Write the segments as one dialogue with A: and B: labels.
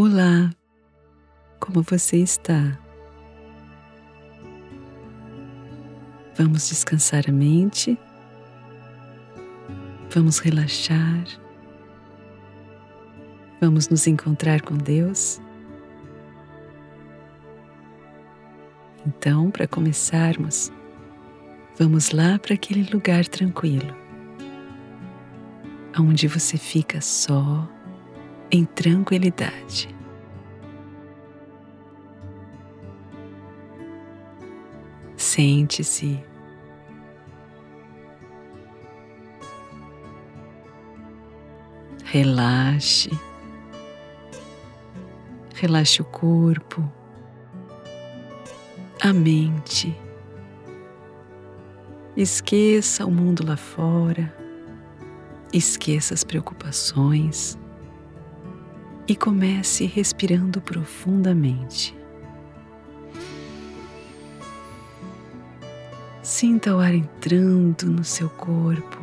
A: Olá, como você está? Vamos descansar a mente, vamos relaxar, vamos nos encontrar com Deus. Então, para começarmos, vamos lá para aquele lugar tranquilo, onde você fica só em tranquilidade. Sente-se. Relaxe. Relaxe o corpo, a mente. Esqueça o mundo lá fora. Esqueça as preocupações e comece respirando profundamente. Sinta o ar entrando no seu corpo.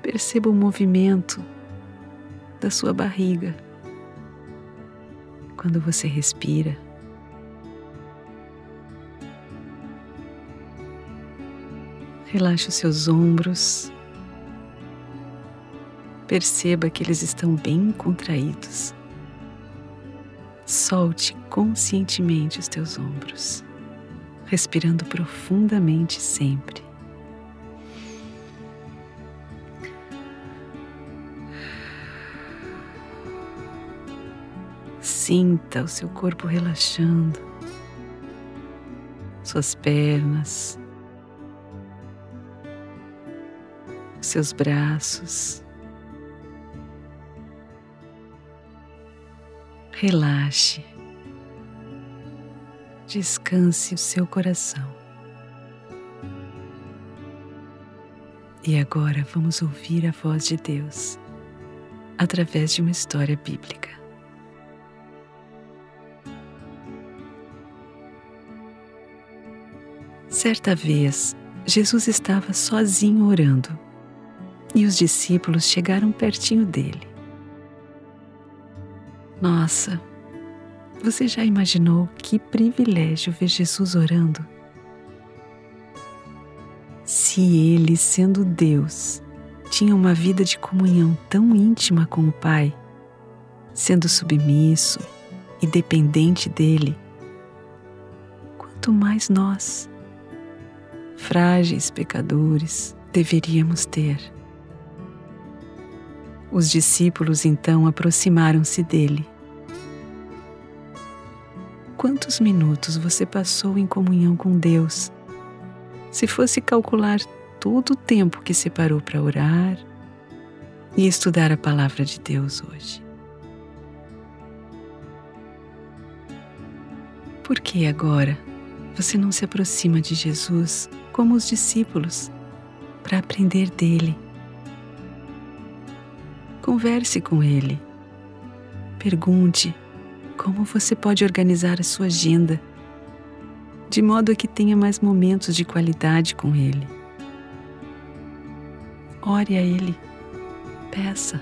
A: Perceba o movimento da sua barriga quando você respira. Relaxe os seus ombros Perceba que eles estão bem contraídos. Solte conscientemente os teus ombros, respirando profundamente sempre. Sinta o seu corpo relaxando, suas pernas, seus braços. Relaxe, descanse o seu coração. E agora vamos ouvir a voz de Deus através de uma história bíblica. Certa vez, Jesus estava sozinho orando e os discípulos chegaram pertinho dele. Nossa, você já imaginou que privilégio ver Jesus orando? Se ele, sendo Deus, tinha uma vida de comunhão tão íntima com o Pai, sendo submisso e dependente dele, quanto mais nós, frágeis pecadores, deveríamos ter. Os discípulos então aproximaram-se dele quantos minutos você passou em comunhão com Deus? Se fosse calcular todo o tempo que separou para orar e estudar a palavra de Deus hoje. Por que agora você não se aproxima de Jesus como os discípulos para aprender dele? Converse com ele. Pergunte como você pode organizar a sua agenda de modo que tenha mais momentos de qualidade com Ele. Ore a Ele, peça.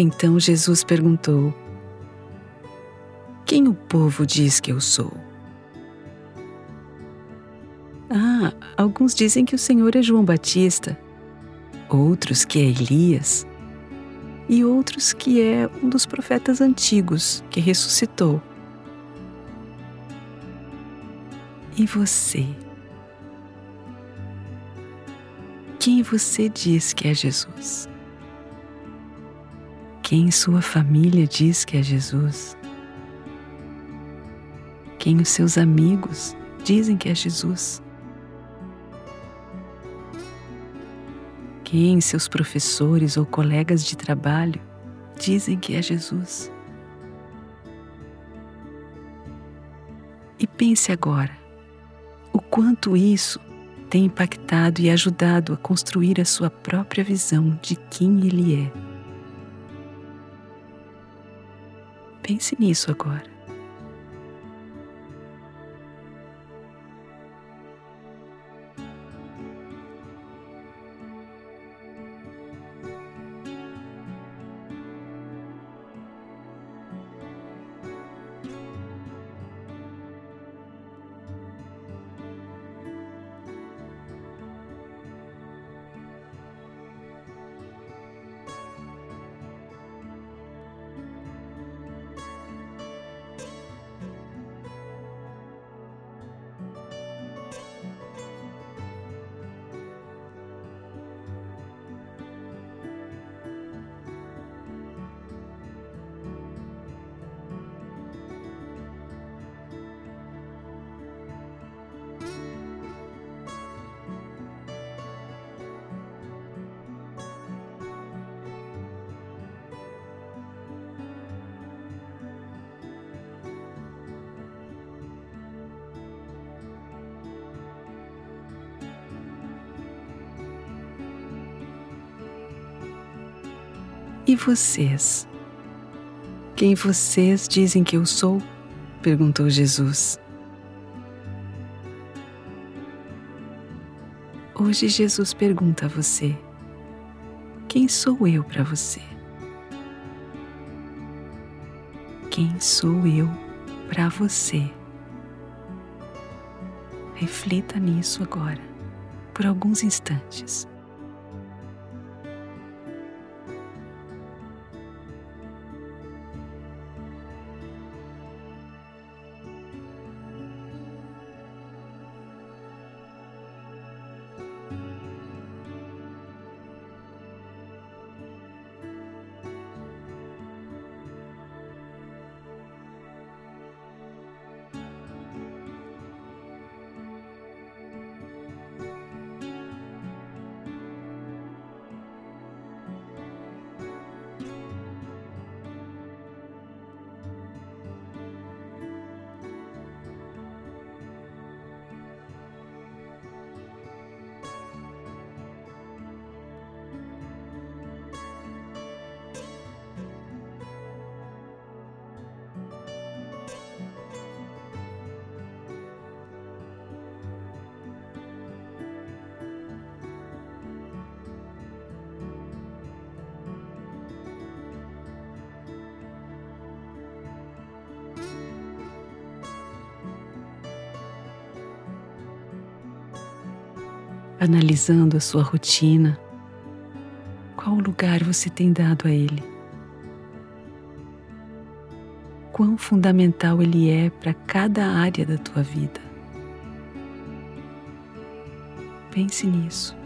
A: Então Jesus perguntou: Quem o povo diz que eu sou? Ah, alguns dizem que o Senhor é João Batista, outros que é Elias, e outros que é um dos profetas antigos que ressuscitou. E você? Quem você diz que é Jesus? Quem sua família diz que é Jesus? Quem os seus amigos dizem que é Jesus? Quem seus professores ou colegas de trabalho dizem que é Jesus? E pense agora o quanto isso tem impactado e ajudado a construir a sua própria visão de quem Ele é. Pense nisso agora. E vocês? Quem vocês dizem que eu sou? perguntou Jesus. Hoje Jesus pergunta a você: Quem sou eu para você? Quem sou eu para você? Reflita nisso agora, por alguns instantes. Analisando a sua rotina, qual lugar você tem dado a ele? Quão fundamental ele é para cada área da tua vida? Pense nisso.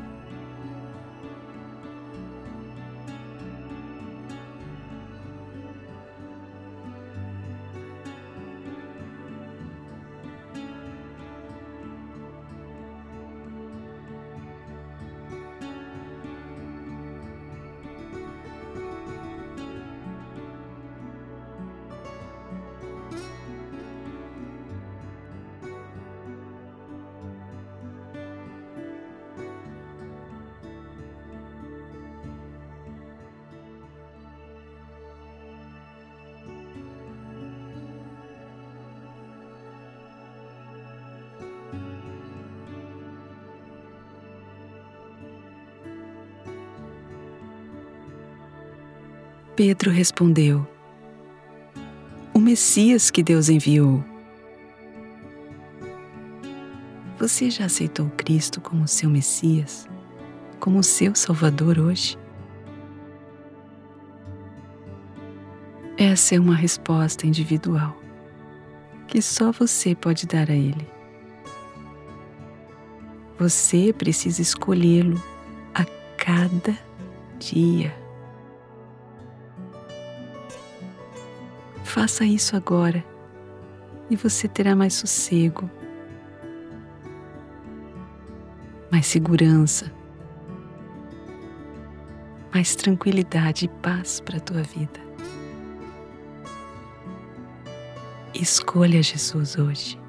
A: Pedro respondeu: O Messias que Deus enviou. Você já aceitou Cristo como seu Messias, como seu Salvador hoje? Essa é uma resposta individual que só você pode dar a Ele. Você precisa escolhê-lo a cada dia. Faça isso agora e você terá mais sossego, mais segurança, mais tranquilidade e paz para a tua vida. Escolha Jesus hoje.